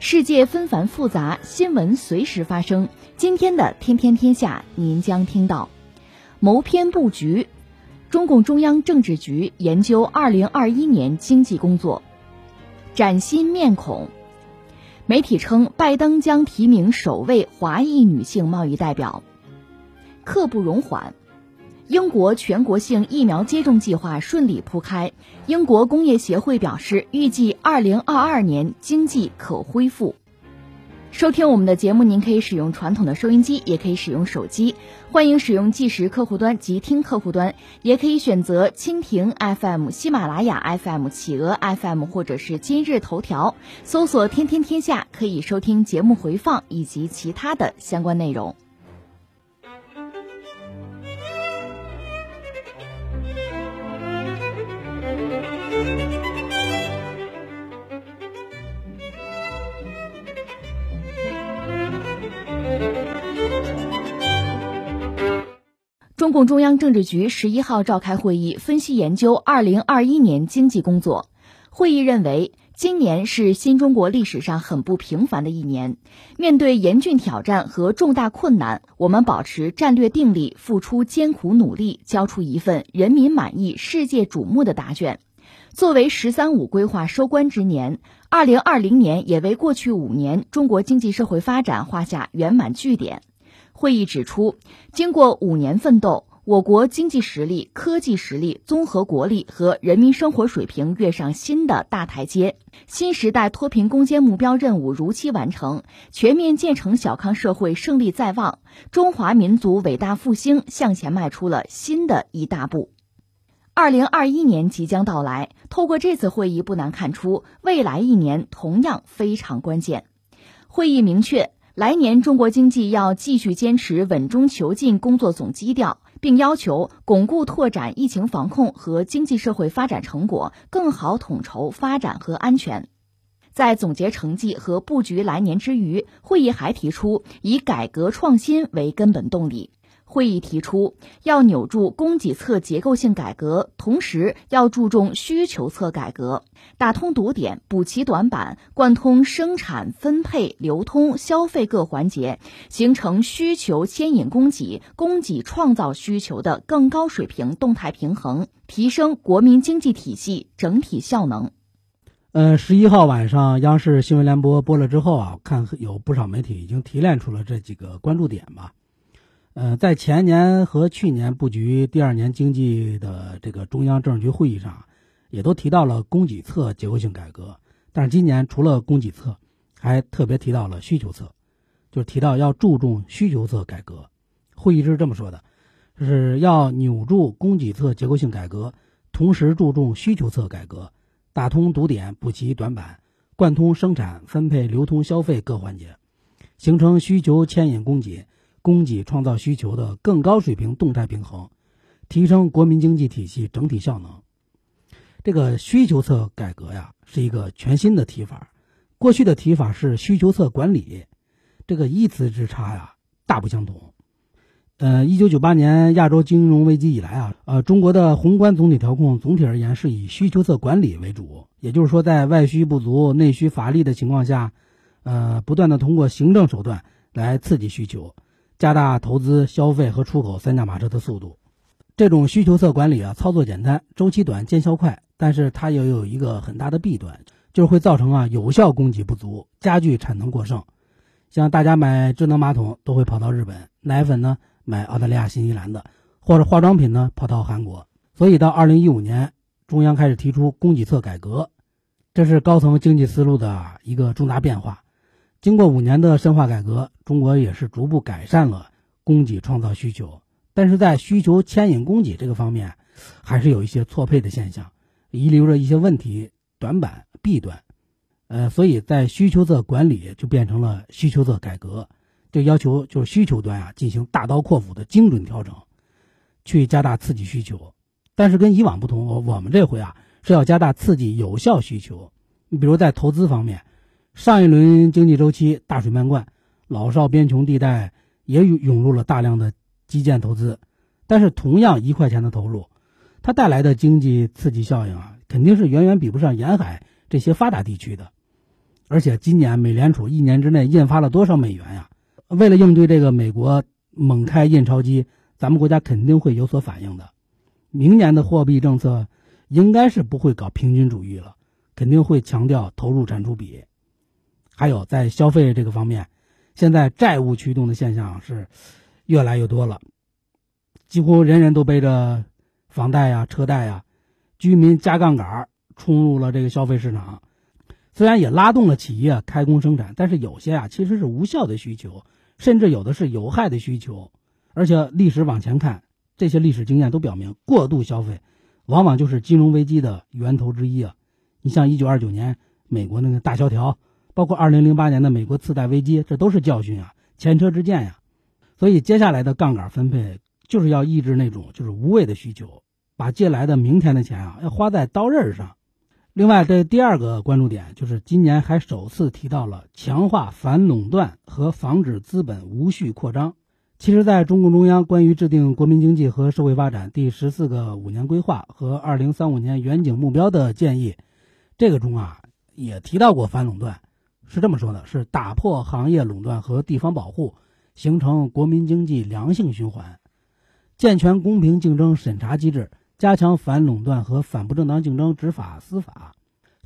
世界纷繁复杂，新闻随时发生。今天的《天天天下》，您将听到：谋篇布局，中共中央政治局研究二零二一年经济工作；崭新面孔，媒体称拜登将提名首位华裔女性贸易代表；刻不容缓。英国全国性疫苗接种计划顺利铺开，英国工业协会表示，预计二零二二年经济可恢复。收听我们的节目，您可以使用传统的收音机，也可以使用手机，欢迎使用计时客户端及听客户端，也可以选择蜻蜓 FM、喜马拉雅 FM、企鹅 FM 或者是今日头条，搜索“天天天下”，可以收听节目回放以及其他的相关内容。中共中央政治局十一号召开会议，分析研究二零二一年经济工作。会议认为，今年是新中国历史上很不平凡的一年。面对严峻挑战和重大困难，我们保持战略定力，付出艰苦努力，交出一份人民满意、世界瞩目的答卷。作为“十三五”规划收官之年，二零二零年也为过去五年中国经济社会发展画下圆满句点。会议指出，经过五年奋斗，我国经济实力、科技实力、综合国力和人民生活水平跃上新的大台阶，新时代脱贫攻坚目标任务如期完成，全面建成小康社会胜利在望，中华民族伟大复兴向前迈出了新的一大步。二零二一年即将到来，透过这次会议，不难看出，未来一年同样非常关键。会议明确。来年中国经济要继续坚持稳中求进工作总基调，并要求巩固拓展疫情防控和经济社会发展成果，更好统筹发展和安全。在总结成绩和布局来年之余，会议还提出以改革创新为根本动力。会议提出，要扭住供给侧结构性改革，同时要注重需求侧改革，打通堵点，补齐短板，贯通生产、分配、流通、消费各环节，形成需求牵引供给、供给创造需求的更高水平动态平衡，提升国民经济体系整体效能。呃，十一号晚上央视新闻联播播了之后啊，看有不少媒体已经提炼出了这几个关注点吧。呃，在前年和去年布局第二年经济的这个中央政治局会议上，也都提到了供给侧结构性改革。但是今年除了供给侧，还特别提到了需求侧，就是提到要注重需求侧改革。会议是这么说的，就是要扭住供给侧结构性改革，同时注重需求侧改革，打通堵点，补齐短板，贯通生产、分配、流通、消费各环节，形成需求牵引供给。供给创造需求的更高水平动态平衡，提升国民经济体系整体效能。这个需求侧改革呀，是一个全新的提法。过去的提法是需求侧管理，这个一词之差呀，大不相同。呃，一九九八年亚洲金融危机以来啊，呃，中国的宏观总体调控总体而言是以需求侧管理为主，也就是说，在外需不足、内需乏力的情况下，呃，不断的通过行政手段来刺激需求。加大投资、消费和出口三驾马车的速度，这种需求侧管理啊，操作简单，周期短，见效快，但是它也有一个很大的弊端，就是会造成啊有效供给不足，加剧产能过剩。像大家买智能马桶都会跑到日本，奶粉呢买澳大利亚、新西兰的，或者化妆品呢跑到韩国。所以到二零一五年，中央开始提出供给侧改革，这是高层经济思路的一个重大变化。经过五年的深化改革，中国也是逐步改善了供给创造需求，但是在需求牵引供给这个方面，还是有一些错配的现象，遗留着一些问题、短板、弊端。呃，所以在需求侧管理就变成了需求侧改革，就要求就是需求端啊进行大刀阔斧的精准调整，去加大刺激需求。但是跟以往不同，我们这回啊是要加大刺激有效需求。你比如在投资方面，上一轮经济周期大水漫灌，老少边穷地带也涌入了大量的基建投资，但是同样一块钱的投入，它带来的经济刺激效应啊，肯定是远远比不上沿海这些发达地区的。而且今年美联储一年之内印发了多少美元呀？为了应对这个美国猛开印钞机，咱们国家肯定会有所反应的。明年的货币政策应该是不会搞平均主义了，肯定会强调投入产出比。还有在消费这个方面，现在债务驱动的现象是越来越多了，几乎人人都背着房贷呀、车贷呀，居民加杠杆冲入了这个消费市场。虽然也拉动了企业开工生产，但是有些啊其实是无效的需求，甚至有的是有害的需求。而且历史往前看，这些历史经验都表明，过度消费往往就是金融危机的源头之一啊。你像一九二九年美国那个大萧条，包括二零零八年的美国次贷危机，这都是教训啊，前车之鉴呀。所以接下来的杠杆分配就是要抑制那种就是无谓的需求，把借来的明天的钱啊要花在刀刃上。另外，这第二个关注点就是今年还首次提到了强化反垄断和防止资本无序扩张。其实，在中共中央关于制定国民经济和社会发展第十四个五年规划和二零三五年远景目标的建议，这个中啊也提到过反垄断，是这么说的：是打破行业垄断和地方保护，形成国民经济良性循环，健全公平竞争审查机制。加强反垄断和反不正当竞争执法司法，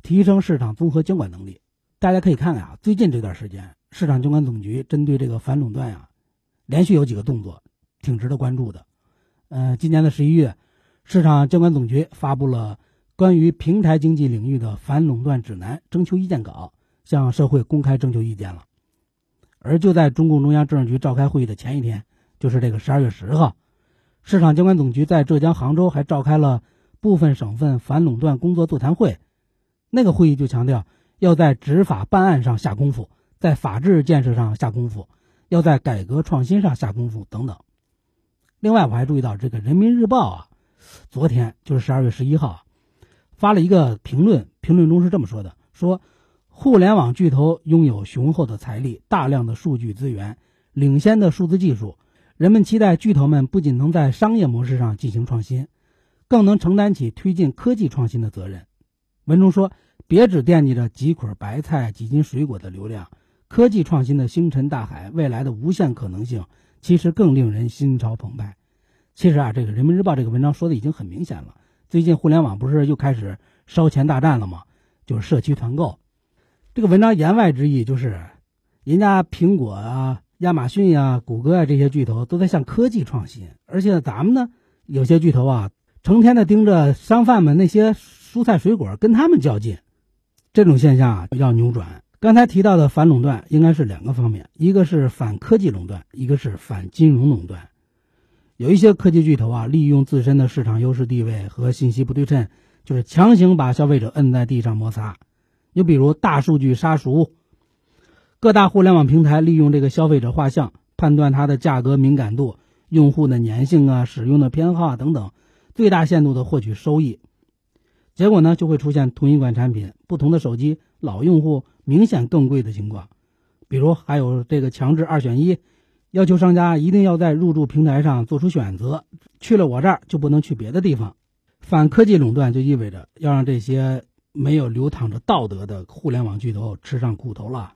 提升市场综合监管能力。大家可以看看啊，最近这段时间，市场监管总局针对这个反垄断呀，连续有几个动作，挺值得关注的。呃，今年的十一月，市场监管总局发布了关于平台经济领域的反垄断指南征求意见稿，向社会公开征求意见了。而就在中共中央政治局召开会议的前一天，就是这个十二月十号。市场监管总局在浙江杭州还召开了部分省份反垄断工作座谈会，那个会议就强调要在执法办案上下功夫，在法治建设上下功夫，要在改革创新上下功夫等等。另外，我还注意到这个《人民日报》啊，昨天就是十二月十一号，发了一个评论，评论中是这么说的：说互联网巨头拥有雄厚的财力、大量的数据资源、领先的数字技术。人们期待巨头们不仅能在商业模式上进行创新，更能承担起推进科技创新的责任。文中说：“别只惦记着几捆白菜、几斤水果的流量，科技创新的星辰大海，未来的无限可能性，其实更令人心潮澎湃。”其实啊，这个《人民日报》这个文章说的已经很明显了。最近互联网不是又开始烧钱大战了吗？就是社区团购。这个文章言外之意就是，人家苹果啊。亚马逊呀、谷歌啊这些巨头都在向科技创新，而且咱们呢，有些巨头啊，成天的盯着商贩们那些蔬菜水果，跟他们较劲。这种现象啊要扭转。刚才提到的反垄断应该是两个方面，一个是反科技垄断，一个是反金融垄断。有一些科技巨头啊，利用自身的市场优势地位和信息不对称，就是强行把消费者摁在地上摩擦。又比如大数据杀熟。各大互联网平台利用这个消费者画像判断它的价格敏感度、用户的粘性啊、使用的偏好啊等等，最大限度的获取收益。结果呢，就会出现同一款产品，不同的手机老用户明显更贵的情况。比如还有这个强制二选一，要求商家一定要在入驻平台上做出选择，去了我这儿就不能去别的地方。反科技垄断就意味着要让这些没有流淌着道德的互联网巨头吃上苦头了。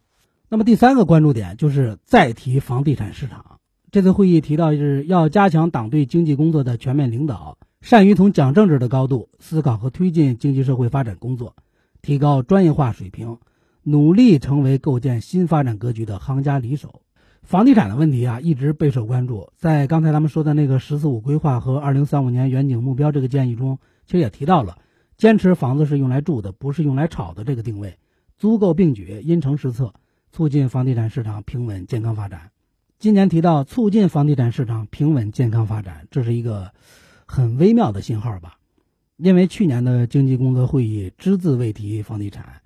那么第三个关注点就是再提房地产市场。这次会议提到，是要加强党对经济工作的全面领导，善于从讲政治的高度思考和推进经济社会发展工作，提高专业化水平，努力成为构建新发展格局的行家里手。房地产的问题啊，一直备受关注。在刚才咱们说的那个“十四五”规划和二零三五年远景目标这个建议中，其实也提到了，坚持房子是用来住的，不是用来炒的这个定位，租购并举，因城施策。促进房地产市场平稳健康发展。今年提到促进房地产市场平稳健康发展，这是一个很微妙的信号吧？因为去年的经济工作会议只字未提房地产，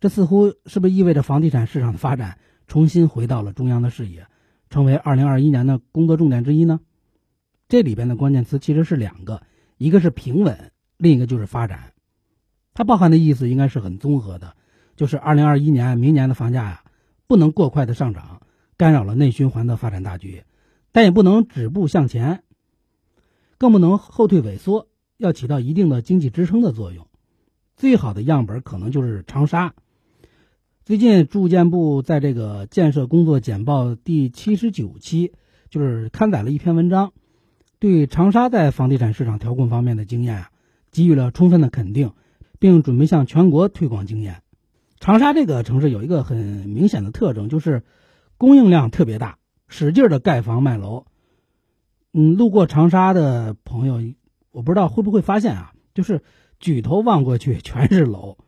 这似乎是不是意味着房地产市场的发展重新回到了中央的视野，成为二零二一年的工作重点之一呢？这里边的关键词其实是两个，一个是平稳，另一个就是发展。它包含的意思应该是很综合的，就是二零二一年明年的房价呀，不能过快的上涨，干扰了内循环的发展大局，但也不能止步向前，更不能后退萎缩，要起到一定的经济支撑的作用。最好的样本可能就是长沙。最近住建部在这个建设工作简报第七十九期，就是刊载了一篇文章，对长沙在房地产市场调控方面的经验啊，给予了充分的肯定。并准备向全国推广经验。长沙这个城市有一个很明显的特征，就是供应量特别大，使劲的盖房卖楼。嗯，路过长沙的朋友，我不知道会不会发现啊，就是举头望过去全是楼。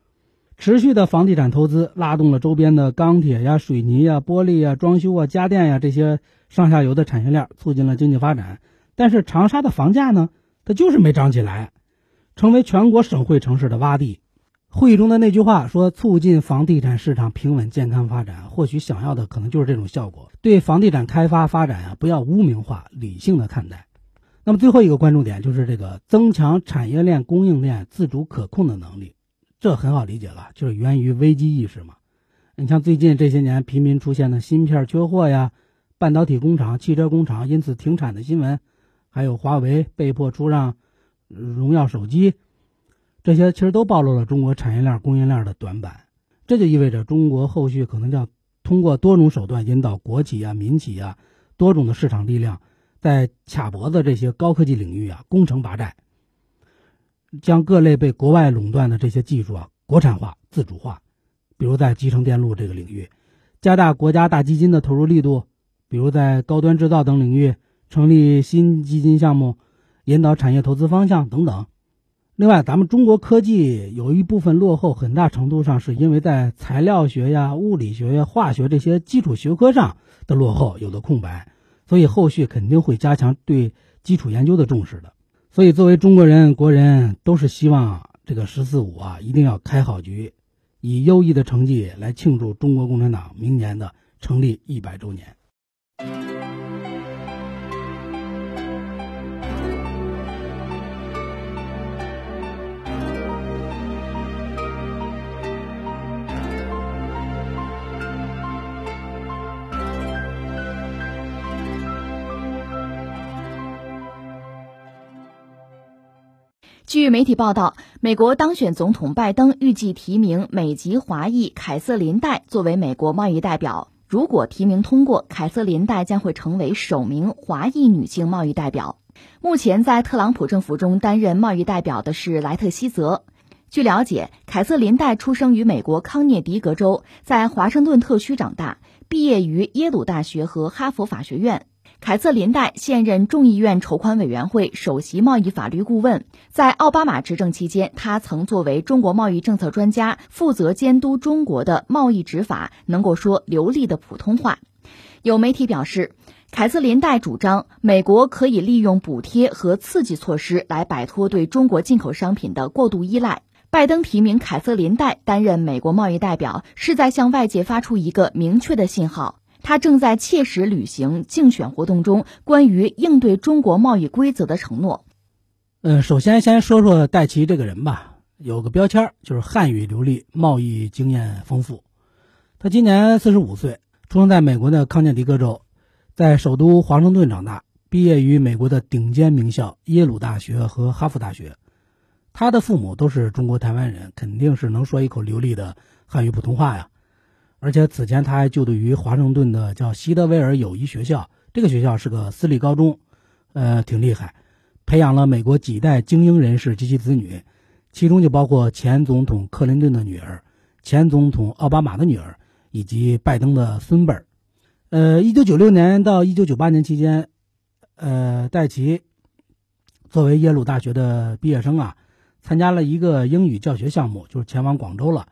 持续的房地产投资拉动了周边的钢铁呀、水泥呀、玻璃呀、装修啊、家电呀这些上下游的产业链，促进了经济发展。但是长沙的房价呢，它就是没涨起来。成为全国省会城市的洼地。会议中的那句话说：“促进房地产市场平稳健康发展。”或许想要的可能就是这种效果。对房地产开发发展啊，不要污名化，理性的看待。那么最后一个关注点就是这个增强产业链供应链自主可控的能力。这很好理解了，就是源于危机意识嘛。你像最近这些年频频出现的芯片缺货呀、半导体工厂、汽车工厂因此停产的新闻，还有华为被迫出让。荣耀手机，这些其实都暴露了中国产业链供应链的短板。这就意味着中国后续可能要通过多种手段引导国企啊、民企啊多种的市场力量，在卡脖子这些高科技领域啊攻城拔寨，将各类被国外垄断的这些技术啊国产化、自主化。比如在集成电路这个领域，加大国家大基金的投入力度；比如在高端制造等领域，成立新基金项目。引导产业投资方向等等。另外，咱们中国科技有一部分落后，很大程度上是因为在材料学呀、物理学呀、化学这些基础学科上的落后，有的空白，所以后续肯定会加强对基础研究的重视的。所以，作为中国人、国人，都是希望这个“十四五”啊，一定要开好局，以优异的成绩来庆祝中国共产党明年的成立一百周年。据媒体报道，美国当选总统拜登预计提名美籍华裔凯瑟琳戴作为美国贸易代表。如果提名通过，凯瑟琳戴将会成为首名华裔女性贸易代表。目前在特朗普政府中担任贸易代表的是莱特希泽。据了解，凯瑟琳戴出生于美国康涅狄格州，在华盛顿特区长大，毕业于耶鲁大学和哈佛法学院。凯瑟琳戴现任众议院筹款委员会首席贸易法律顾问，在奥巴马执政期间，他曾作为中国贸易政策专家，负责监督中国的贸易执法，能够说流利的普通话。有媒体表示，凯瑟琳戴主张美国可以利用补贴和刺激措施来摆脱对中国进口商品的过度依赖。拜登提名凯瑟琳戴担任美国贸易代表，是在向外界发出一个明确的信号。他正在切实履行竞选活动中关于应对中国贸易规则的承诺。嗯，首先先说说戴奇这个人吧，有个标签就是汉语流利，贸易经验丰富。他今年四十五岁，出生在美国的康涅狄格州，在首都华盛顿长大，毕业于美国的顶尖名校耶鲁大学和哈佛大学。他的父母都是中国台湾人，肯定是能说一口流利的汉语普通话呀。而且此前他还就读于华盛顿的叫西德威尔友谊学校，这个学校是个私立高中，呃，挺厉害，培养了美国几代精英人士及其子女，其中就包括前总统克林顿的女儿、前总统奥巴马的女儿以及拜登的孙辈儿。呃，一九九六年到一九九八年期间，呃，戴奇作为耶鲁大学的毕业生啊，参加了一个英语教学项目，就是前往广州了。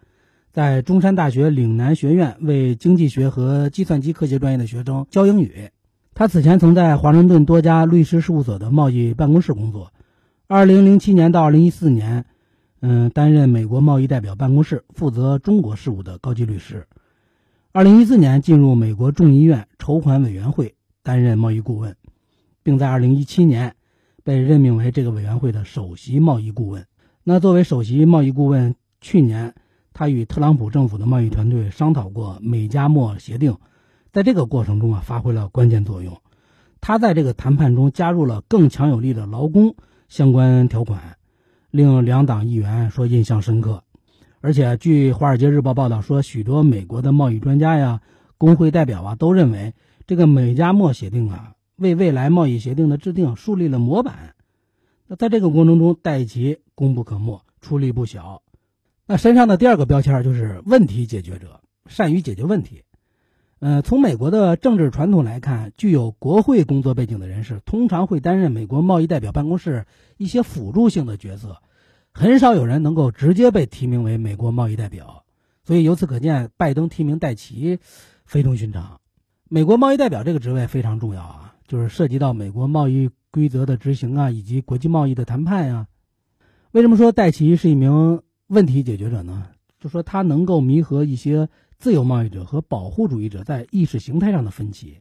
在中山大学岭南学院为经济学和计算机科学专业的学生教英语。他此前曾在华盛顿多家律师事务所的贸易办公室工作。二零零七年到二零一四年，嗯，担任美国贸易代表办公室负责中国事务的高级律师。二零一四年进入美国众议院筹款委员会担任贸易顾问，并在二零一七年被任命为这个委员会的首席贸易顾问。那作为首席贸易顾问，去年他与特朗普政府的贸易团队商讨过美加墨协定，在这个过程中啊发挥了关键作用。他在这个谈判中加入了更强有力的劳工相关条款，令两党议员说印象深刻。而且，据《华尔街日报》报道说，许多美国的贸易专家呀、工会代表啊都认为，这个美加墨协定啊为未来贸易协定的制定树立了模板。那在这个过程中，戴奇功不可没，出力不小。那身上的第二个标签就是问题解决者，善于解决问题。呃，从美国的政治传统来看，具有国会工作背景的人士通常会担任美国贸易代表办公室一些辅助性的角色，很少有人能够直接被提名为美国贸易代表。所以由此可见，拜登提名戴奇非同寻常。美国贸易代表这个职位非常重要啊，就是涉及到美国贸易规则的执行啊，以及国际贸易的谈判呀。为什么说戴奇是一名问题解决者呢？就说他能够弥合一些。自由贸易者和保护主义者在意识形态上的分歧。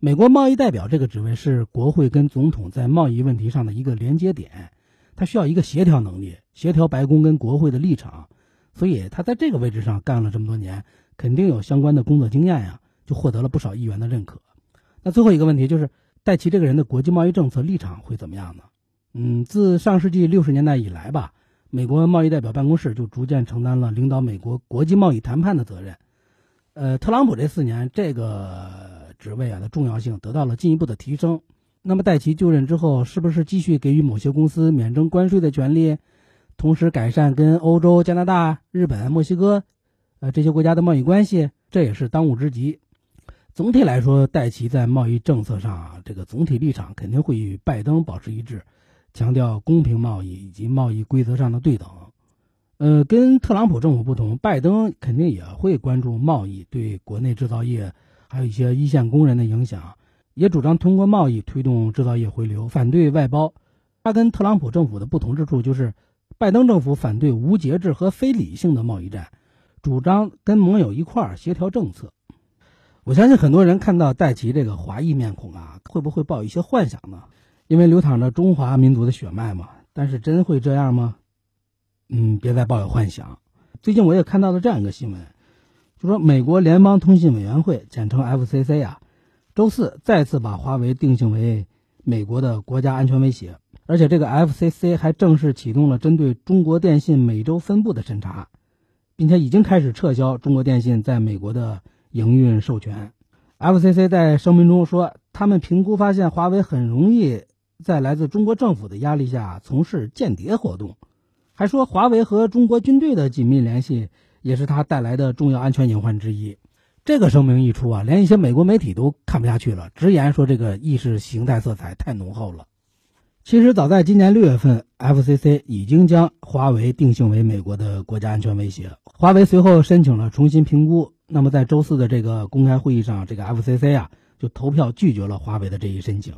美国贸易代表这个职位是国会跟总统在贸易问题上的一个连接点，他需要一个协调能力，协调白宫跟国会的立场。所以他在这个位置上干了这么多年，肯定有相关的工作经验呀，就获得了不少议员的认可。那最后一个问题就是，戴奇这个人的国际贸易政策立场会怎么样呢？嗯，自上世纪六十年代以来吧，美国贸易代表办公室就逐渐承担了领导美国国际贸易谈判的责任。呃，特朗普这四年这个职位啊的重要性得到了进一步的提升。那么戴奇就任之后，是不是继续给予某些公司免征关税的权利，同时改善跟欧洲、加拿大、日本、墨西哥，呃这些国家的贸易关系？这也是当务之急。总体来说，戴奇在贸易政策上啊，这个总体立场肯定会与拜登保持一致，强调公平贸易以及贸易规则上的对等。呃，跟特朗普政府不同，拜登肯定也会关注贸易对国内制造业，还有一些一线工人的影响，也主张通过贸易推动制造业回流，反对外包。他跟特朗普政府的不同之处就是，拜登政府反对无节制和非理性的贸易战，主张跟盟友一块儿协调政策。我相信很多人看到戴奇这个华裔面孔啊，会不会抱一些幻想呢？因为流淌着中华民族的血脉嘛。但是真会这样吗？嗯，别再抱有幻想。最近我也看到了这样一个新闻，就说美国联邦通信委员会（简称 FCC） 啊，周四再次把华为定性为美国的国家安全威胁，而且这个 FCC 还正式启动了针对中国电信美洲分部的审查，并且已经开始撤销中国电信在美国的营运授权。FCC 在声明中说，他们评估发现华为很容易在来自中国政府的压力下从事间谍活动。还说，华为和中国军队的紧密联系也是他带来的重要安全隐患之一。这个声明一出啊，连一些美国媒体都看不下去了，直言说这个意识形态色彩太浓厚了。其实早在今年六月份，FCC 已经将华为定性为美国的国家安全威胁。华为随后申请了重新评估。那么在周四的这个公开会议上，这个 FCC 啊就投票拒绝了华为的这一申请。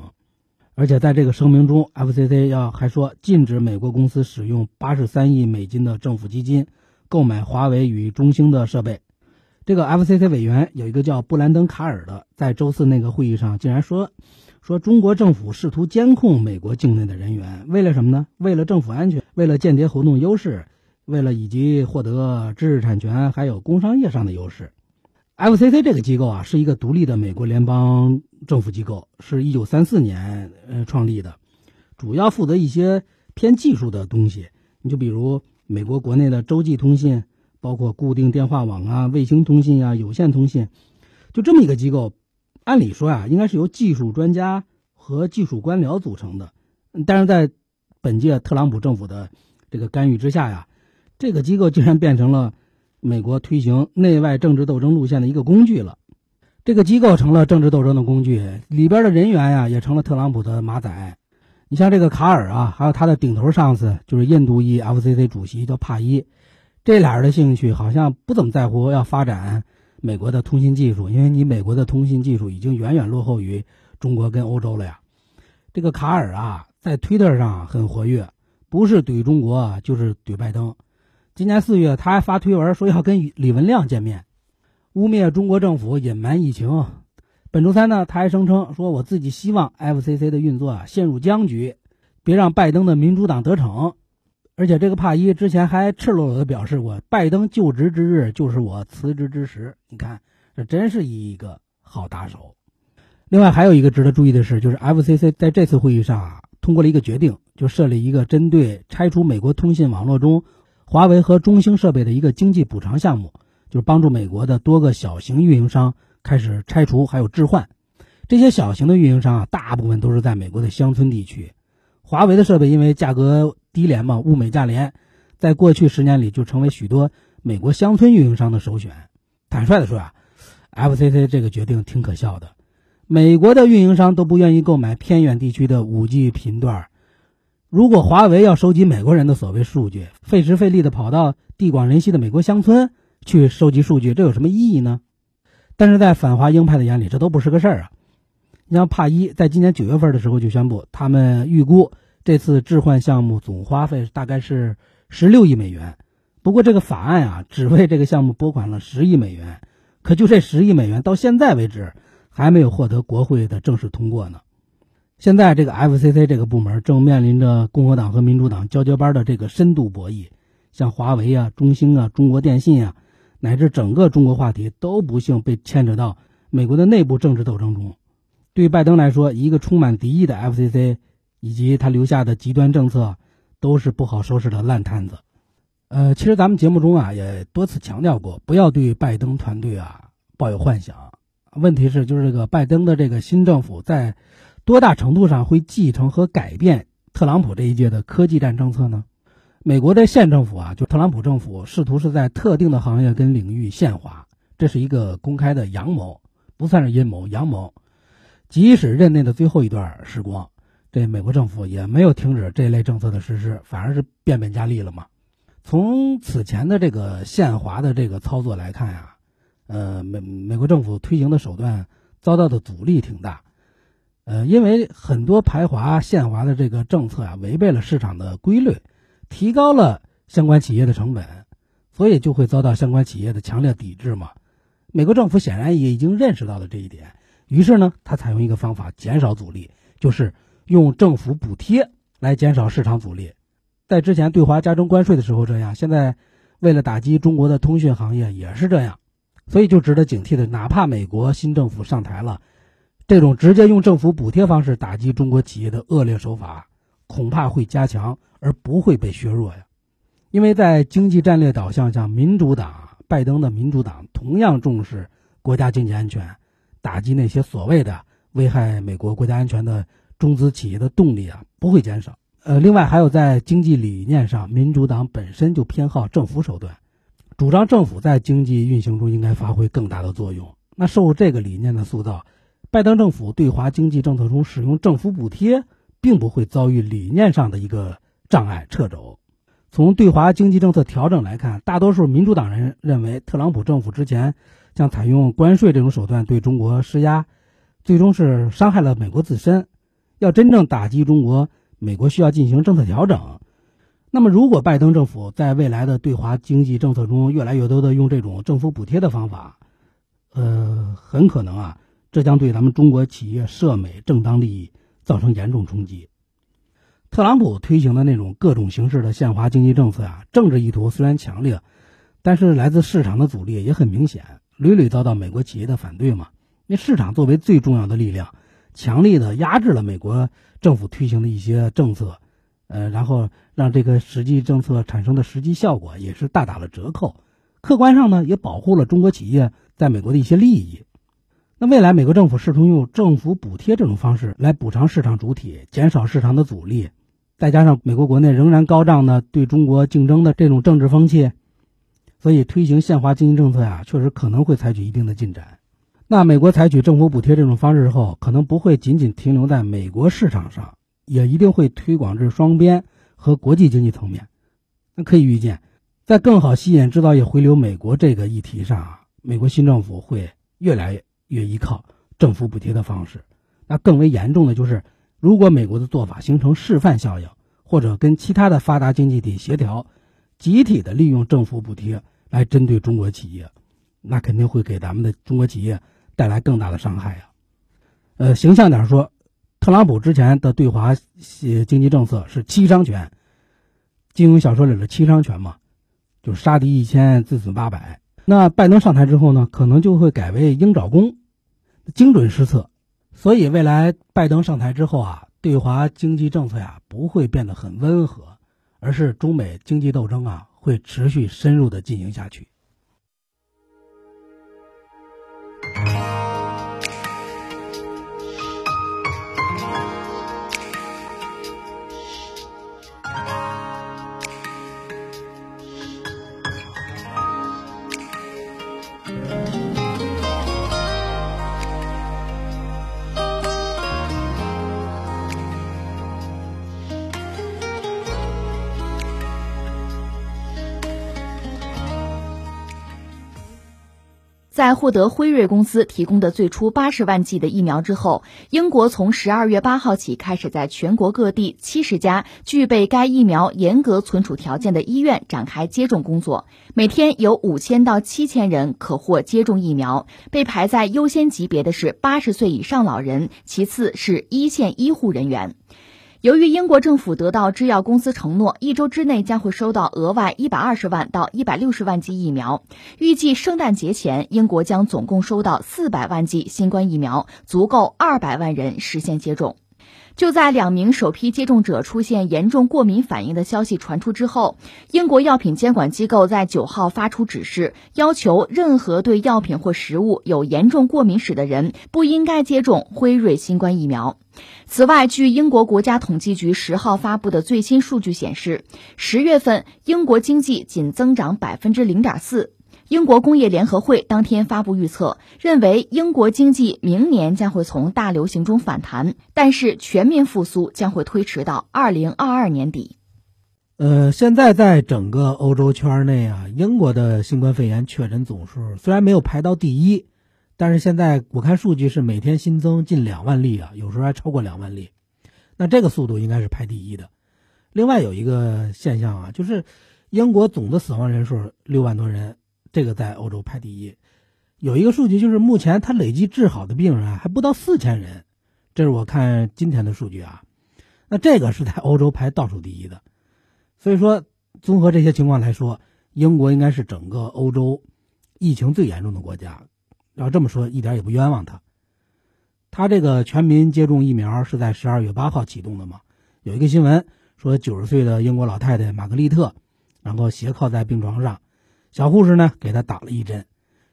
而且在这个声明中，FCC 要还说禁止美国公司使用八十三亿美金的政府基金购买华为与中兴的设备。这个 FCC 委员有一个叫布兰登·卡尔的，在周四那个会议上竟然说，说中国政府试图监控美国境内的人员，为了什么呢？为了政府安全，为了间谍活动优势，为了以及获得知识产权还有工商业上的优势。FCC 这个机构啊，是一个独立的美国联邦政府机构，是一九三四年呃创立的，主要负责一些偏技术的东西。你就比如美国国内的洲际通信，包括固定电话网啊、卫星通信啊、有线通信，就这么一个机构。按理说啊，应该是由技术专家和技术官僚组成的，但是在本届特朗普政府的这个干预之下呀，这个机构竟然变成了。美国推行内外政治斗争路线的一个工具了，这个机构成了政治斗争的工具，里边的人员呀也成了特朗普的马仔。你像这个卡尔啊，还有他的顶头上司就是印度裔 FCC 主席叫帕伊，这俩人的兴趣好像不怎么在乎要发展美国的通信技术，因为你美国的通信技术已经远远落后于中国跟欧洲了呀。这个卡尔啊，在推特上很活跃，不是怼中国就是怼拜登。今年四月，他还发推文说要跟李文亮见面，污蔑中国政府隐瞒疫情。本周三呢，他还声称说，我自己希望 FCC 的运作啊陷入僵局，别让拜登的民主党得逞。而且这个帕伊之前还赤裸裸的表示过，拜登就职之日就是我辞职之时。你看，这真是一个好打手。另外还有一个值得注意的是，就是 FCC 在这次会议上啊通过了一个决定，就设立一个针对拆除美国通信网络中华为和中兴设备的一个经济补偿项目，就是帮助美国的多个小型运营商开始拆除还有置换。这些小型的运营商啊，大部分都是在美国的乡村地区。华为的设备因为价格低廉嘛，物美价廉，在过去十年里就成为许多美国乡村运营商的首选。坦率的说啊，FCC 这个决定挺可笑的。美国的运营商都不愿意购买偏远地区的 5G 频段，如果华为要收集美国人的所谓数据，费时费力的跑到地广人稀的美国乡村去收集数据，这有什么意义呢？但是在反华鹰派的眼里，这都不是个事儿啊。你像帕伊在今年九月份的时候就宣布，他们预估。这次置换项目总花费大概是十六亿美元，不过这个法案啊，只为这个项目拨款了十亿美元，可就这十亿美元到现在为止还没有获得国会的正式通过呢。现在这个 FCC 这个部门正面临着共和党和民主党交接班的这个深度博弈，像华为啊、中兴啊、中国电信啊，乃至整个中国话题都不幸被牵扯到美国的内部政治斗争中。对拜登来说，一个充满敌意的 FCC。以及他留下的极端政策，都是不好收拾的烂摊子。呃，其实咱们节目中啊也多次强调过，不要对拜登团队啊抱有幻想。问题是，就是这个拜登的这个新政府在多大程度上会继承和改变特朗普这一届的科技战政策呢？美国的县政府啊，就特朗普政府试图是在特定的行业跟领域限华，这是一个公开的阳谋，不算是阴谋，阳谋。即使任内的最后一段时光。这美国政府也没有停止这类政策的实施，反而是变本加厉了嘛。从此前的这个限华的这个操作来看呀，呃，美美国政府推行的手段遭到的阻力挺大，呃，因为很多排华限华的这个政策啊，违背了市场的规律，提高了相关企业的成本，所以就会遭到相关企业的强烈抵制嘛。美国政府显然也已经认识到了这一点，于是呢，他采用一个方法减少阻力，就是。用政府补贴来减少市场阻力，在之前对华加征关税的时候这样，现在为了打击中国的通讯行业也是这样，所以就值得警惕的，哪怕美国新政府上台了，这种直接用政府补贴方式打击中国企业的恶劣手法，恐怕会加强而不会被削弱呀。因为在经济战略导向上，民主党拜登的民主党同样重视国家经济安全，打击那些所谓的危害美国国家安全的。中资企业的动力啊不会减少，呃，另外还有在经济理念上，民主党本身就偏好政府手段，主张政府在经济运行中应该发挥更大的作用。那受这个理念的塑造，拜登政府对华经济政策中使用政府补贴，并不会遭遇理念上的一个障碍掣肘。从对华经济政策调整来看，大多数民主党人认为，特朗普政府之前像采用关税这种手段对中国施压，最终是伤害了美国自身。要真正打击中国，美国需要进行政策调整。那么，如果拜登政府在未来的对华经济政策中越来越多的用这种政府补贴的方法，呃，很可能啊，这将对咱们中国企业涉美正当利益造成严重冲击。特朗普推行的那种各种形式的限华经济政策啊，政治意图虽然强烈，但是来自市场的阻力也很明显，屡屡遭到美国企业的反对嘛。那市场作为最重要的力量。强力的压制了美国政府推行的一些政策，呃，然后让这个实际政策产生的实际效果也是大打了折扣。客观上呢，也保护了中国企业在美国的一些利益。那未来美国政府试图用政府补贴这种方式来补偿市场主体，减少市场的阻力，再加上美国国内仍然高涨的对中国竞争的这种政治风气，所以推行限华经济政策呀，确实可能会采取一定的进展。那美国采取政府补贴这种方式之后，可能不会仅仅停留在美国市场上，也一定会推广至双边和国际经济层面。那可以预见，在更好吸引制造业回流美国这个议题上啊，美国新政府会越来越依靠政府补贴的方式。那更为严重的就是，如果美国的做法形成示范效应，或者跟其他的发达经济体协调，集体的利用政府补贴来针对中国企业，那肯定会给咱们的中国企业。带来更大的伤害呀。呃，形象点说，特朗普之前的对华经济政策是七伤拳，金庸小说里的七伤拳嘛，就杀敌一千，自损八百。那拜登上台之后呢，可能就会改为鹰爪功，精准施策。所以未来拜登上台之后啊，对华经济政策呀不会变得很温和，而是中美经济斗争啊会持续深入的进行下去。在获得辉瑞公司提供的最初八十万剂的疫苗之后，英国从十二月八号起开始在全国各地七十家具备该疫苗严格存储条件的医院展开接种工作，每天有五千到七千人可获接种疫苗。被排在优先级别的是八十岁以上老人，其次是一线医护人员。由于英国政府得到制药公司承诺，一周之内将会收到额外一百二十万到一百六十万剂疫苗，预计圣诞节前，英国将总共收到四百万剂新冠疫苗，足够二百万人实现接种。就在两名首批接种者出现严重过敏反应的消息传出之后，英国药品监管机构在九号发出指示，要求任何对药品或食物有严重过敏史的人不应该接种辉瑞新冠疫苗。此外，据英国国家统计局十号发布的最新数据显示，十月份英国经济仅增长百分之零点四。英国工业联合会当天发布预测，认为英国经济明年将会从大流行中反弹，但是全面复苏将会推迟到二零二二年底。呃，现在在整个欧洲圈内啊，英国的新冠肺炎确诊总数虽然没有排到第一，但是现在我看数据是每天新增近两万例啊，有时候还超过两万例，那这个速度应该是排第一的。另外有一个现象啊，就是英国总的死亡人数六万多人。这个在欧洲排第一，有一个数据就是目前他累计治好的病人还不到四千人，这是我看今天的数据啊。那这个是在欧洲排倒数第一的，所以说综合这些情况来说，英国应该是整个欧洲疫情最严重的国家。要这么说，一点也不冤枉他。他这个全民接种疫苗是在十二月八号启动的嘛？有一个新闻说，九十岁的英国老太太玛格丽特，然后斜靠在病床上。小护士呢，给他打了一针。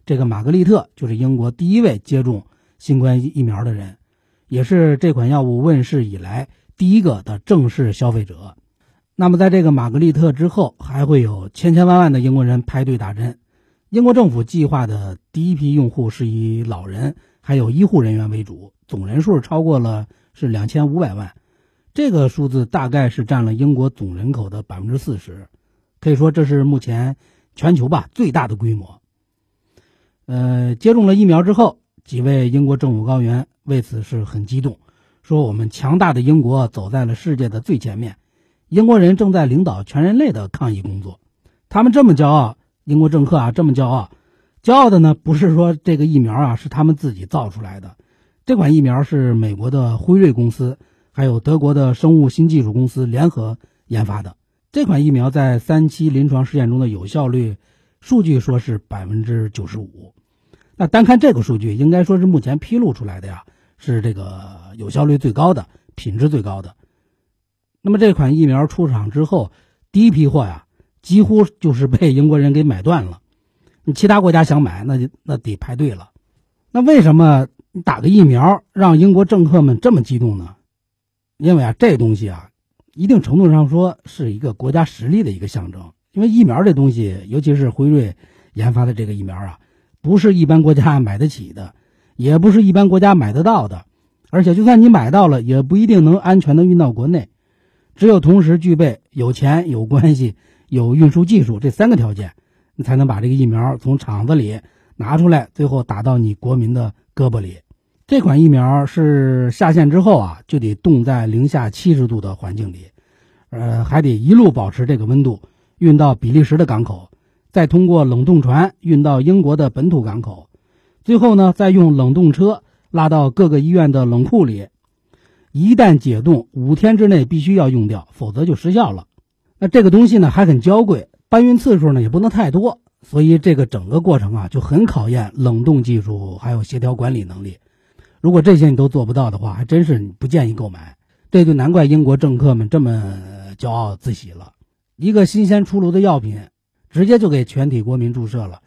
这个玛格丽特就是英国第一位接种新冠疫苗的人，也是这款药物问世以来第一个的正式消费者。那么，在这个玛格丽特之后，还会有千千万万的英国人排队打针。英国政府计划的第一批用户是以老人还有医护人员为主，总人数超过了是两千五百万。这个数字大概是占了英国总人口的百分之四十，可以说这是目前。全球吧最大的规模。呃，接种了疫苗之后，几位英国政府高员为此是很激动，说我们强大的英国走在了世界的最前面，英国人正在领导全人类的抗疫工作。他们这么骄傲，英国政客啊这么骄傲，骄傲的呢不是说这个疫苗啊是他们自己造出来的，这款疫苗是美国的辉瑞公司还有德国的生物新技术公司联合研发的。这款疫苗在三期临床试验中的有效率数据说是百分之九十五，那单看这个数据，应该说是目前披露出来的呀，是这个有效率最高的、品质最高的。那么这款疫苗出厂之后，第一批货呀，几乎就是被英国人给买断了。你其他国家想买，那就那得排队了。那为什么你打个疫苗让英国政客们这么激动呢？因为啊，这东西啊。一定程度上说是一个国家实力的一个象征，因为疫苗这东西，尤其是辉瑞研发的这个疫苗啊，不是一般国家 买得起的，也不是一般国家买得到的，而且就算你买到了，也不一定能安全的运到国内。只有同时具备有钱、有关系、有运输技术这三个条件，你才能把这个疫苗从厂子里拿出来，最后打到你国民的胳膊里。这款疫苗是下线之后啊，就得冻在零下七十度的环境里，呃，还得一路保持这个温度，运到比利时的港口，再通过冷冻船运到英国的本土港口，最后呢，再用冷冻车拉到各个医院的冷库里，一旦解冻，五天之内必须要用掉，否则就失效了。那这个东西呢还很娇贵，搬运次数呢也不能太多，所以这个整个过程啊就很考验冷冻技术还有协调管理能力。如果这些你都做不到的话，还真是不建议购买。这就难怪英国政客们这么骄傲自喜了。一个新鲜出炉的药品，直接就给全体国民注射了。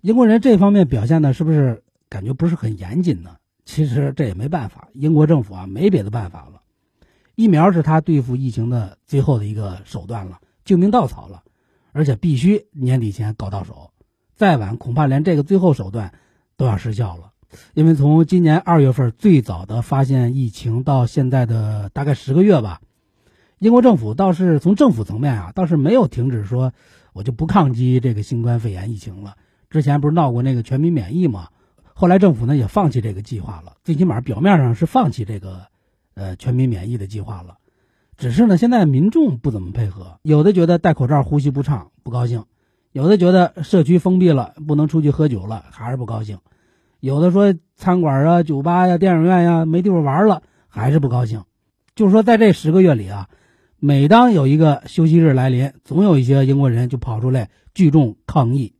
英国人这方面表现的是不是感觉不是很严谨呢？其实这也没办法，英国政府啊没别的办法了。疫苗是他对付疫情的最后的一个手段了，救命稻草了，而且必须年底前搞到手，再晚恐怕连这个最后手段都要失效了。因为从今年二月份最早的发现疫情到现在的大概十个月吧，英国政府倒是从政府层面啊，倒是没有停止说我就不抗击这个新冠肺炎疫情了。之前不是闹过那个全民免疫吗？后来政府呢也放弃这个计划了，最起码表面上是放弃这个呃全民免疫的计划了。只是呢，现在民众不怎么配合，有的觉得戴口罩呼吸不畅不高兴，有的觉得社区封闭了不能出去喝酒了还是不高兴。有的说餐馆啊、酒吧呀、电影院呀没地方玩了，还是不高兴。就是说，在这十个月里啊，每当有一个休息日来临，总有一些英国人就跑出来聚众抗议。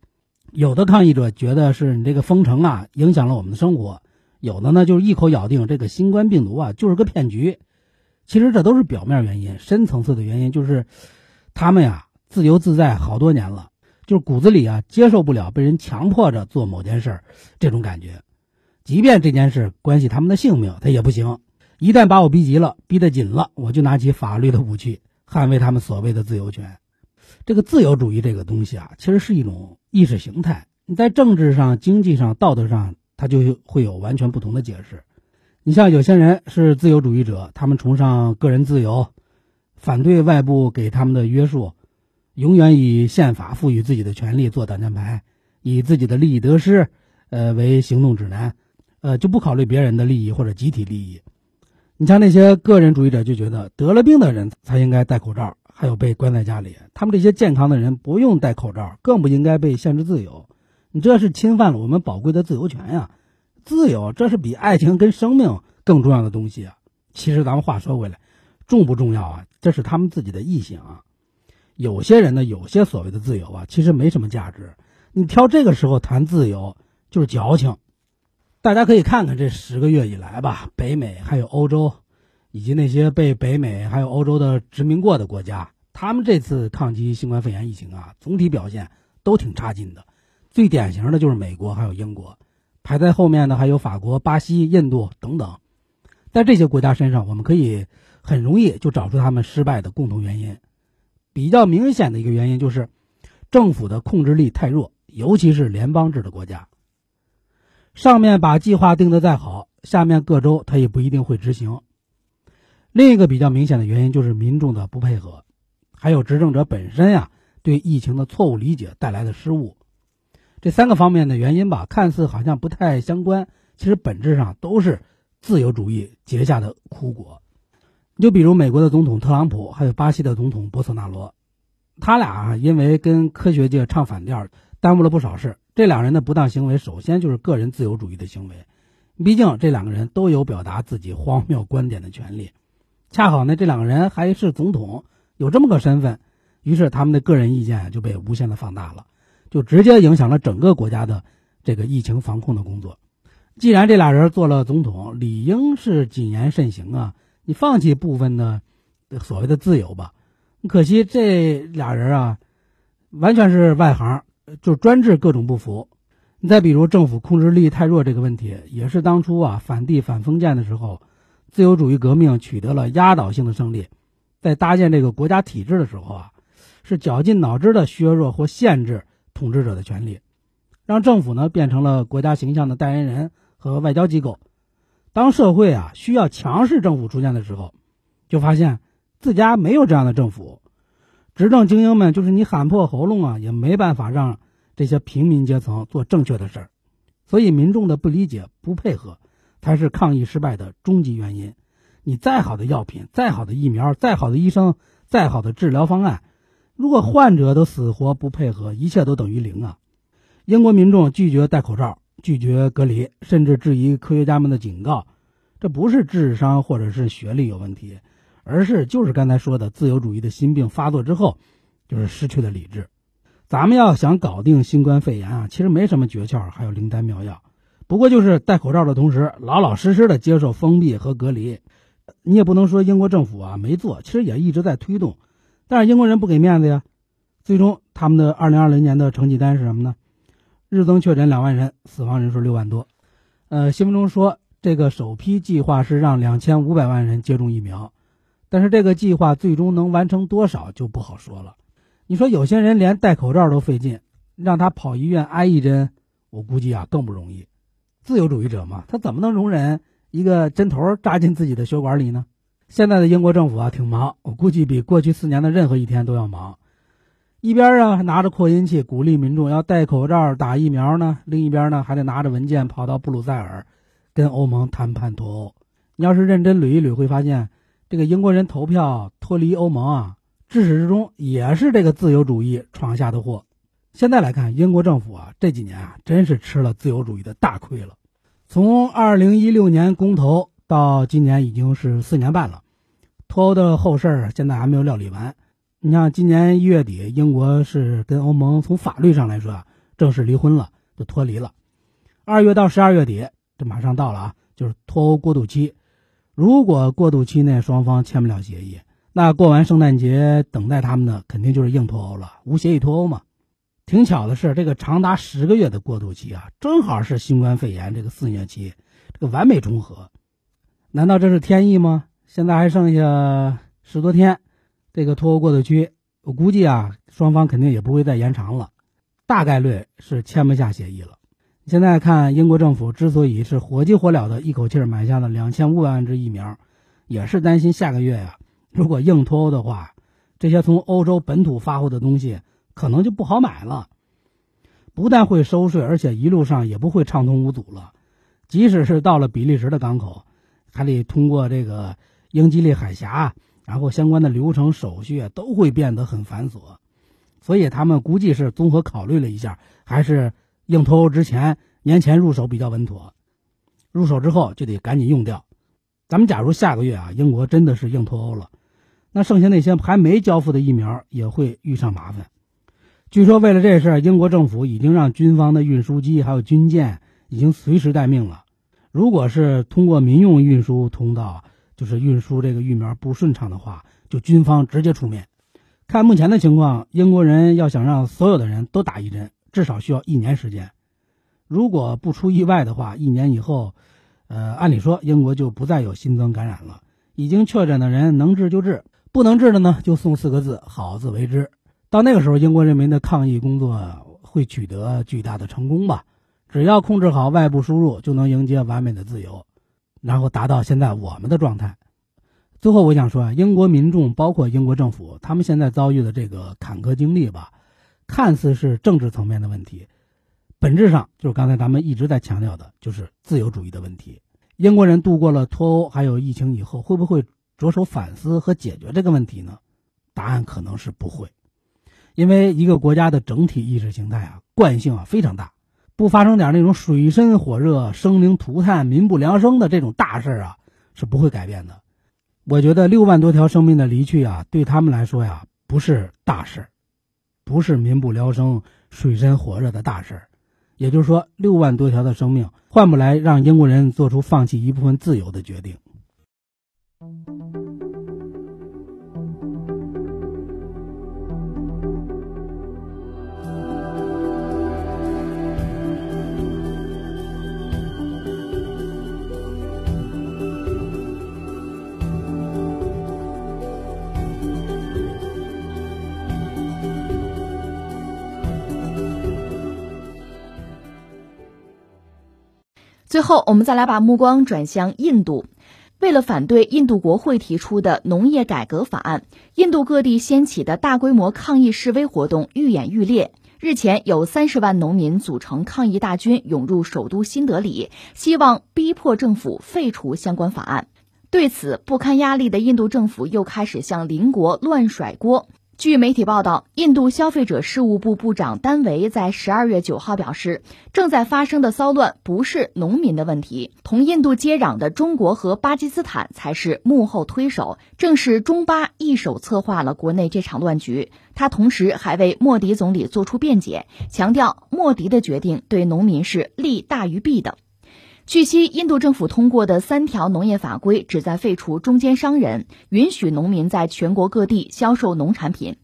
有的抗议者觉得是你这个封城啊影响了我们的生活，有的呢就是一口咬定这个新冠病毒啊就是个骗局。其实这都是表面原因，深层次的原因就是他们呀自由自在好多年了。就是骨子里啊，接受不了被人强迫着做某件事，这种感觉，即便这件事关系他们的性命，他也不行。一旦把我逼急了，逼得紧了，我就拿起法律的武器，捍卫他们所谓的自由权。这个自由主义这个东西啊，其实是一种意识形态。你在政治上、经济上、道德上，它就会有完全不同的解释。你像有些人是自由主义者，他们崇尚个人自由，反对外部给他们的约束。永远以宪法赋予自己的权利做挡箭牌，以自己的利益得失，呃为行动指南，呃就不考虑别人的利益或者集体利益。你像那些个人主义者就觉得得了病的人才应该戴口罩，还有被关在家里。他们这些健康的人不用戴口罩，更不应该被限制自由。你这是侵犯了我们宝贵的自由权呀！自由这是比爱情跟生命更重要的东西啊！其实咱们话说回来，重不重要啊？这是他们自己的意性啊。有些人呢，有些所谓的自由啊，其实没什么价值。你挑这个时候谈自由，就是矫情。大家可以看看这十个月以来吧，北美还有欧洲，以及那些被北美还有欧洲的殖民过的国家，他们这次抗击新冠肺炎疫情啊，总体表现都挺差劲的。最典型的就是美国还有英国，排在后面的还有法国、巴西、印度等等。在这些国家身上，我们可以很容易就找出他们失败的共同原因。比较明显的一个原因就是，政府的控制力太弱，尤其是联邦制的国家。上面把计划定得再好，下面各州他也不一定会执行。另一个比较明显的原因就是民众的不配合，还有执政者本身呀对疫情的错误理解带来的失误。这三个方面的原因吧，看似好像不太相关，其实本质上都是自由主义结下的苦果。就比如美国的总统特朗普，还有巴西的总统博索纳罗，他俩啊，因为跟科学界唱反调，耽误了不少事。这两人的不当行为，首先就是个人自由主义的行为。毕竟这两个人都有表达自己荒谬观点的权利。恰好呢，这两个人还是总统，有这么个身份，于是他们的个人意见就被无限的放大了，就直接影响了整个国家的这个疫情防控的工作。既然这俩人做了总统，理应是谨言慎行啊。你放弃部分的所谓的自由吧，可惜这俩人啊，完全是外行，就专治各种不服。你再比如政府控制力太弱这个问题，也是当初啊反帝反封建的时候，自由主义革命取得了压倒性的胜利，在搭建这个国家体制的时候啊，是绞尽脑汁的削弱或限制统治者的权利，让政府呢变成了国家形象的代言人和外交机构。当社会啊需要强势政府出现的时候，就发现自家没有这样的政府，执政精英们就是你喊破喉咙啊，也没办法让这些平民阶层做正确的事儿，所以民众的不理解、不配合，才是抗疫失败的终极原因。你再好的药品、再好的疫苗、再好的医生、再好的治疗方案，如果患者都死活不配合，一切都等于零啊！英国民众拒绝戴口罩，拒绝隔离，甚至质疑科学家们的警告。这不是智商或者是学历有问题，而是就是刚才说的自由主义的心病发作之后，就是失去了理智。咱们要想搞定新冠肺炎啊，其实没什么诀窍，还有灵丹妙药，不过就是戴口罩的同时，老老实实的接受封闭和隔离。你也不能说英国政府啊没做，其实也一直在推动，但是英国人不给面子呀。最终他们的二零二零年的成绩单是什么呢？日增确诊两万人，死亡人数六万多。呃，新闻中说。这个首批计划是让两千五百万人接种疫苗，但是这个计划最终能完成多少就不好说了。你说有些人连戴口罩都费劲，让他跑医院挨一针，我估计啊更不容易。自由主义者嘛，他怎么能容忍一个针头扎进自己的血管里呢？现在的英国政府啊挺忙，我估计比过去四年的任何一天都要忙。一边啊拿着扩音器鼓励民众要戴口罩打疫苗呢，另一边呢还得拿着文件跑到布鲁塞尔。跟欧盟谈判脱欧，你要是认真捋一捋，会发现这个英国人投票脱离欧盟啊，至始至终也是这个自由主义闯下的祸。现在来看，英国政府啊，这几年啊，真是吃了自由主义的大亏了。从二零一六年公投到今年已经是四年半了，脱欧的后事儿现在还没有料理完。你像今年一月底，英国是跟欧盟从法律上来说啊，正式离婚了，就脱离了。二月到十二月底。这马上到了啊，就是脱欧过渡期。如果过渡期内双方签不了协议，那过完圣诞节等待他们的肯定就是硬脱欧了，无协议脱欧嘛。挺巧的是，这个长达十个月的过渡期啊，正好是新冠肺炎这个肆虐期，这个完美重合。难道这是天意吗？现在还剩下十多天，这个脱欧过渡期，我估计啊，双方肯定也不会再延长了，大概率是签不下协议了。现在看，英国政府之所以是火急火燎的一口气买下了两千五百万支疫苗，也是担心下个月呀，如果硬脱欧的话，这些从欧洲本土发货的东西可能就不好买了。不但会收税，而且一路上也不会畅通无阻了。即使是到了比利时的港口，还得通过这个英吉利海峡，然后相关的流程手续都会变得很繁琐。所以他们估计是综合考虑了一下，还是。硬脱欧之前，年前入手比较稳妥；入手之后就得赶紧用掉。咱们假如下个月啊，英国真的是硬脱欧了，那剩下那些还没交付的疫苗也会遇上麻烦。据说为了这事，英国政府已经让军方的运输机还有军舰已经随时待命了。如果是通过民用运输通道，就是运输这个疫苗不顺畅的话，就军方直接出面。看目前的情况，英国人要想让所有的人都打一针。至少需要一年时间，如果不出意外的话，一年以后，呃，按理说英国就不再有新增感染了。已经确诊的人能治就治，不能治的呢，就送四个字：好自为之。到那个时候，英国人民的抗疫工作会取得巨大的成功吧？只要控制好外部输入，就能迎接完美的自由，然后达到现在我们的状态。最后，我想说啊，英国民众包括英国政府，他们现在遭遇的这个坎坷经历吧。看似是政治层面的问题，本质上就是刚才咱们一直在强调的，就是自由主义的问题。英国人度过了脱欧还有疫情以后，会不会着手反思和解决这个问题呢？答案可能是不会，因为一个国家的整体意识形态啊，惯性啊非常大，不发生点那种水深火热、生灵涂炭、民不聊生的这种大事啊，是不会改变的。我觉得六万多条生命的离去啊，对他们来说呀，不是大事。不是民不聊生、水深火热的大事，也就是说，六万多条的生命换不来让英国人做出放弃一部分自由的决定。最后，我们再来把目光转向印度。为了反对印度国会提出的农业改革法案，印度各地掀起的大规模抗议示威活动愈演愈烈。日前，有三十万农民组成抗议大军涌入首都新德里，希望逼迫政府废除相关法案。对此，不堪压力的印度政府又开始向邻国乱甩锅。据媒体报道，印度消费者事务部部长丹维在十二月九号表示，正在发生的骚乱不是农民的问题，同印度接壤的中国和巴基斯坦才是幕后推手，正是中巴一手策划了国内这场乱局。他同时还为莫迪总理作出辩解，强调莫迪的决定对农民是利大于弊的。据悉，印度政府通过的三条农业法规旨在废除中间商人，允许农民在全国各地销售农产品。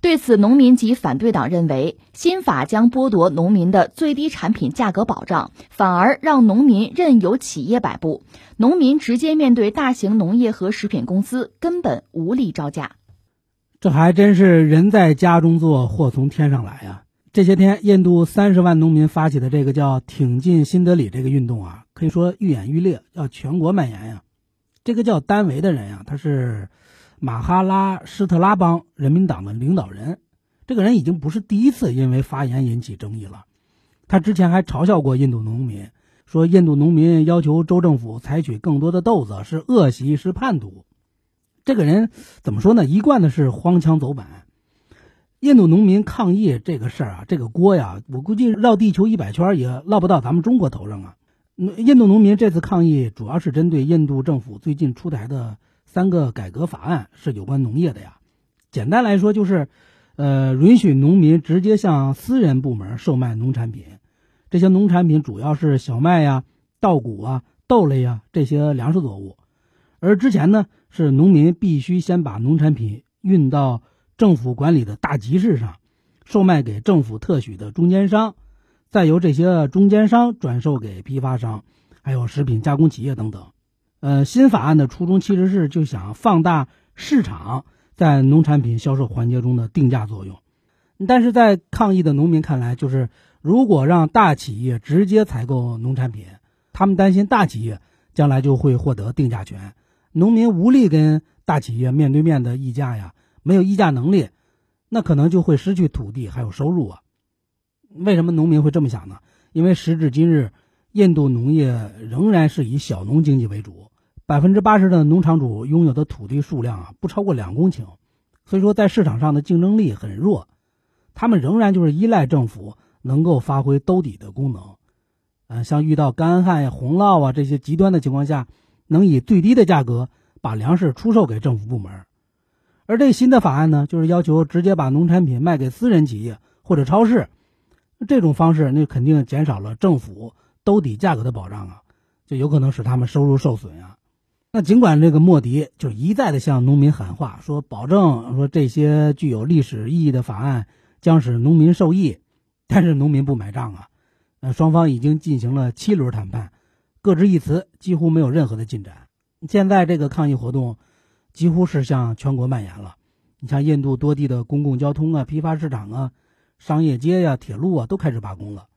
对此，农民及反对党认为，新法将剥夺农民的最低产品价格保障，反而让农民任由企业摆布，农民直接面对大型农业和食品公司，根本无力招架。这还真是人在家中坐，祸从天上来呀！这些天，印度三十万农民发起的这个叫“挺进新德里”这个运动啊，可以说愈演愈烈，要全国蔓延呀。这个叫丹维的人呀，他是马哈拉施特拉邦人民党的领导人。这个人已经不是第一次因为发言引起争议了。他之前还嘲笑过印度农民，说印度农民要求州政府采取更多的豆子是恶习，是叛徒。这个人怎么说呢？一贯的是荒腔走板。印度农民抗议这个事儿啊，这个锅呀，我估计绕地球一百圈也落不到咱们中国头上啊。印度农民这次抗议主要是针对印度政府最近出台的三个改革法案，是有关农业的呀。简单来说就是，呃，允许农民直接向私人部门售卖农产品，这些农产品主要是小麦呀、稻谷啊、豆类呀这些粮食作物，而之前呢，是农民必须先把农产品运到。政府管理的大集市上，售卖给政府特许的中间商，再由这些中间商转售给批发商，还有食品加工企业等等。呃，新法案的初衷其实是就想放大市场在农产品销售环节中的定价作用。但是在抗议的农民看来，就是如果让大企业直接采购农产品，他们担心大企业将来就会获得定价权，农民无力跟大企业面对面的议价呀。没有议价能力，那可能就会失去土地还有收入啊。为什么农民会这么想呢？因为时至今日，印度农业仍然是以小农经济为主，百分之八十的农场主拥有的土地数量啊不超过两公顷，所以说在市场上的竞争力很弱，他们仍然就是依赖政府能够发挥兜底的功能。嗯，像遇到干旱呀、洪涝啊这些极端的情况下，能以最低的价格把粮食出售给政府部门。而这新的法案呢，就是要求直接把农产品卖给私人企业或者超市，这种方式那肯定减少了政府兜底价格的保障啊，就有可能使他们收入受损啊。那尽管这个莫迪就一再的向农民喊话，说保证说这些具有历史意义的法案将使农民受益，但是农民不买账啊。那，双方已经进行了七轮谈判，各执一词，几乎没有任何的进展。现在这个抗议活动。几乎是向全国蔓延了。你像印度多地的公共交通啊、批发市场啊、商业街呀、铁路啊，都开始罢工了。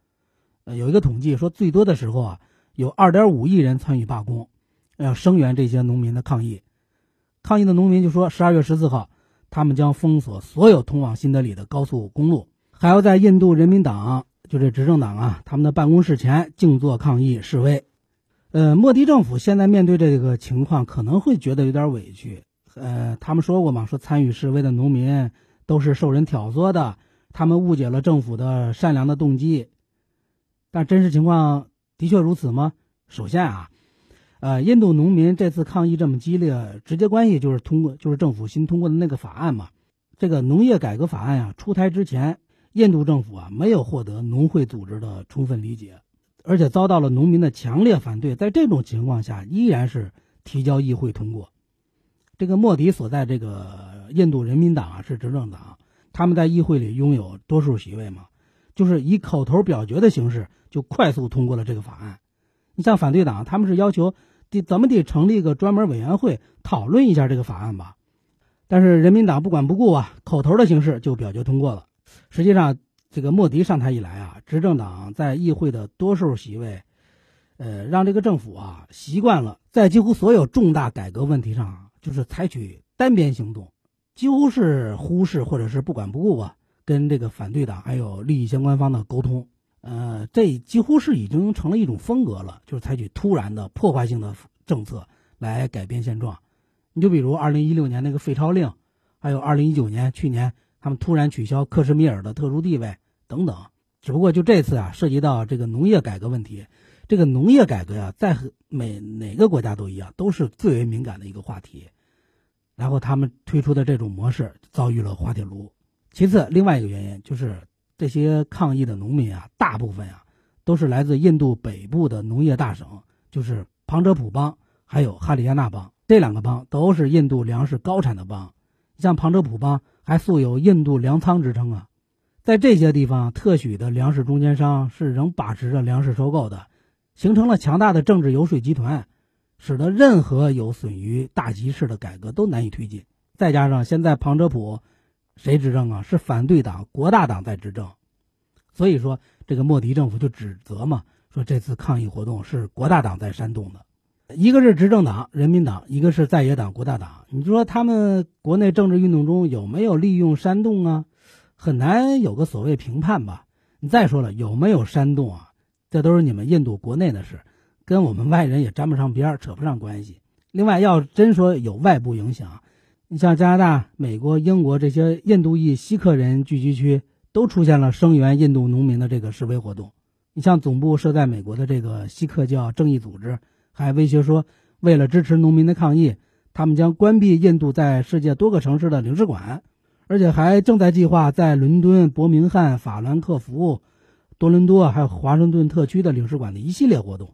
呃，有一个统计说，最多的时候啊，有二点五亿人参与罢工，要声援这些农民的抗议。抗议的农民就说，十二月十四号，他们将封锁所有通往新德里的高速公路，还要在印度人民党就这执政党啊他们的办公室前静坐抗议示威。呃，莫迪政府现在面对这个情况，可能会觉得有点委屈。呃，他们说过嘛，说参与示威的农民都是受人挑唆的，他们误解了政府的善良的动机。但真实情况的确如此吗？首先啊，呃，印度农民这次抗议这么激烈，直接关系就是通过就是政府新通过的那个法案嘛。这个农业改革法案啊出台之前，印度政府啊没有获得农会组织的充分理解。而且遭到了农民的强烈反对，在这种情况下，依然是提交议会通过。这个莫迪所在这个印度人民党啊是执政党，他们在议会里拥有多数席位嘛，就是以口头表决的形式就快速通过了这个法案。你像反对党，他们是要求得怎么得成立一个专门委员会讨论一下这个法案吧，但是人民党不管不顾啊，口头的形式就表决通过了。实际上。这个莫迪上台以来啊，执政党在议会的多数席位，呃，让这个政府啊习惯了在几乎所有重大改革问题上，就是采取单边行动，几乎是忽视或者是不管不顾啊，跟这个反对党还有利益相关方的沟通，呃，这几乎是已经成了一种风格了，就是采取突然的破坏性的政策来改变现状。你就比如二零一六年那个废钞令，还有二零一九年去年他们突然取消克什米尔的特殊地位等等。只不过就这次啊，涉及到这个农业改革问题，这个农业改革呀，在每哪个国家都一样，都是最为敏感的一个话题。然后他们推出的这种模式遭遇了滑铁卢。其次，另外一个原因就是这些抗议的农民啊，大部分啊都是来自印度北部的农业大省，就是旁遮普邦还有哈里亚纳邦这两个邦都是印度粮食高产的邦。像旁遮普邦还素有“印度粮仓”之称啊。在这些地方，特许的粮食中间商是仍把持着粮食收购的，形成了强大的政治游说集团，使得任何有损于大集市的改革都难以推进。再加上现在旁遮普。谁执政啊？是反对党国大党在执政，所以说这个莫迪政府就指责嘛，说这次抗议活动是国大党在煽动的。一个是执政党人民党，一个是在野党国大党。你说他们国内政治运动中有没有利用煽动啊？很难有个所谓评判吧。你再说了，有没有煽动啊？这都是你们印度国内的事，跟我们外人也沾不上边扯不上关系。另外，要真说有外部影响。你像加拿大、美国、英国这些印度裔锡克人聚居区，都出现了声援印度农民的这个示威活动。你像总部设在美国的这个锡克教正义组织，还威胁说，为了支持农民的抗议，他们将关闭印度在世界多个城市的领事馆，而且还正在计划在伦敦、伯明翰、法兰克福、多伦多还有华盛顿特区的领事馆的一系列活动。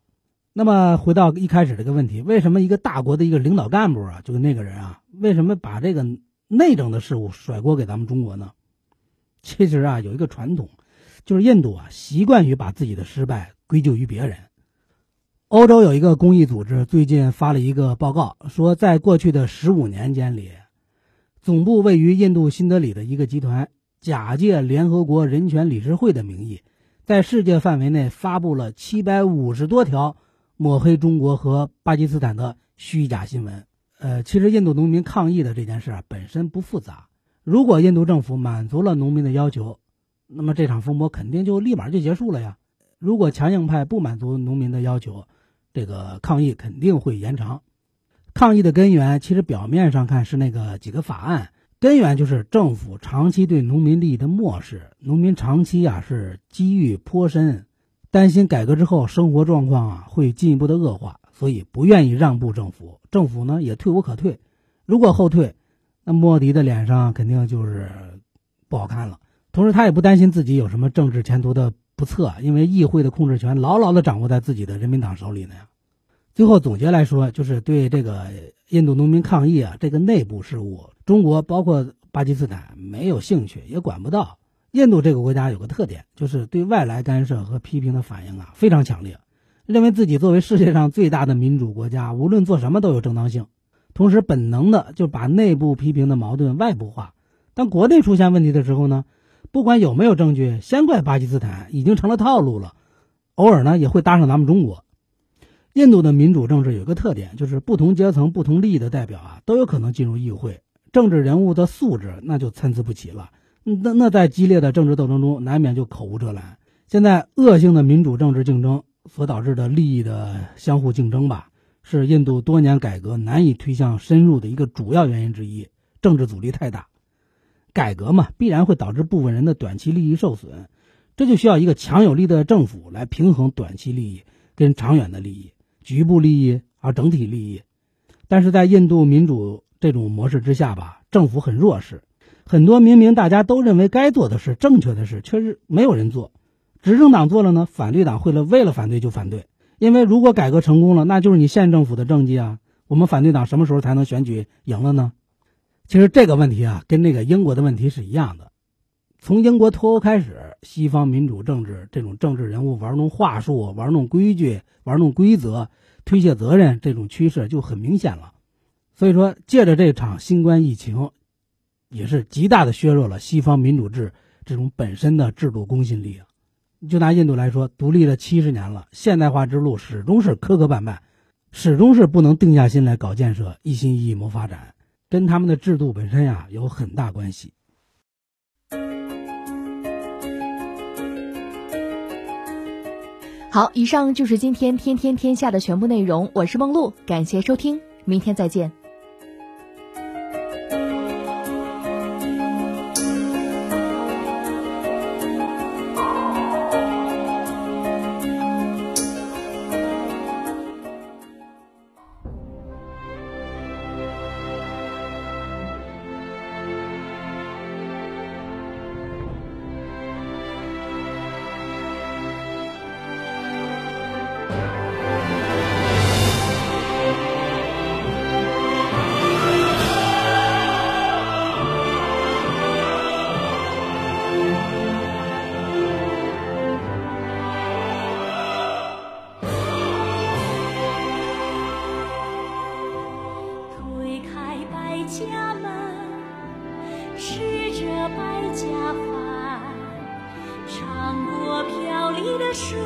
那么回到一开始这个问题，为什么一个大国的一个领导干部啊，就跟那个人啊，为什么把这个内政的事务甩锅给咱们中国呢？其实啊，有一个传统，就是印度啊习惯于把自己的失败归咎于别人。欧洲有一个公益组织最近发了一个报告，说在过去的十五年间里，总部位于印度新德里的一个集团，假借联合国人权理事会的名义，在世界范围内发布了七百五十多条。抹黑中国和巴基斯坦的虚假新闻，呃，其实印度农民抗议的这件事啊本身不复杂。如果印度政府满足了农民的要求，那么这场风波肯定就立马就结束了呀。如果强硬派不满足农民的要求，这个抗议肯定会延长。抗议的根源其实表面上看是那个几个法案，根源就是政府长期对农民利益的漠视，农民长期啊是积郁颇深。担心改革之后生活状况啊会进一步的恶化，所以不愿意让步。政府政府呢也退无可退，如果后退，那莫迪的脸上肯定就是不好看了。同时，他也不担心自己有什么政治前途的不测，因为议会的控制权牢牢的掌握在自己的人民党手里呢。最后总结来说，就是对这个印度农民抗议啊这个内部事务，中国包括巴基斯坦没有兴趣，也管不到。印度这个国家有个特点，就是对外来干涉和批评的反应啊非常强烈，认为自己作为世界上最大的民主国家，无论做什么都有正当性，同时本能的就把内部批评的矛盾外部化。当国内出现问题的时候呢，不管有没有证据，先怪巴基斯坦已经成了套路了。偶尔呢也会搭上咱们中国。印度的民主政治有个特点，就是不同阶层、不同利益的代表啊都有可能进入议会，政治人物的素质那就参差不齐了。那那在激烈的政治斗争中，难免就口无遮拦。现在恶性的民主政治竞争所导致的利益的相互竞争吧，是印度多年改革难以推向深入的一个主要原因之一。政治阻力太大，改革嘛，必然会导致部分人的短期利益受损，这就需要一个强有力的政府来平衡短期利益跟长远的利益、局部利益啊整体利益。但是在印度民主这种模式之下吧，政府很弱势。很多明明大家都认为该做的事、正确的事，却是没有人做。执政党做了呢，反对党会了，为了反对就反对。因为如果改革成功了，那就是你县政府的政绩啊。我们反对党什么时候才能选举赢了呢？其实这个问题啊，跟那个英国的问题是一样的。从英国脱欧开始，西方民主政治这种政治人物玩弄话术、玩弄规矩、玩弄规则、推卸责任这种趋势就很明显了。所以说，借着这场新冠疫情。也是极大的削弱了西方民主制这种本身的制度公信力啊！就拿印度来说，独立了七十年了，现代化之路始终是磕磕绊绊，始终是不能定下心来搞建设，一心一意谋发展，跟他们的制度本身呀有很大关系。好，以上就是今天天天天下的全部内容，我是梦露，感谢收听，明天再见。淌过飘离的水。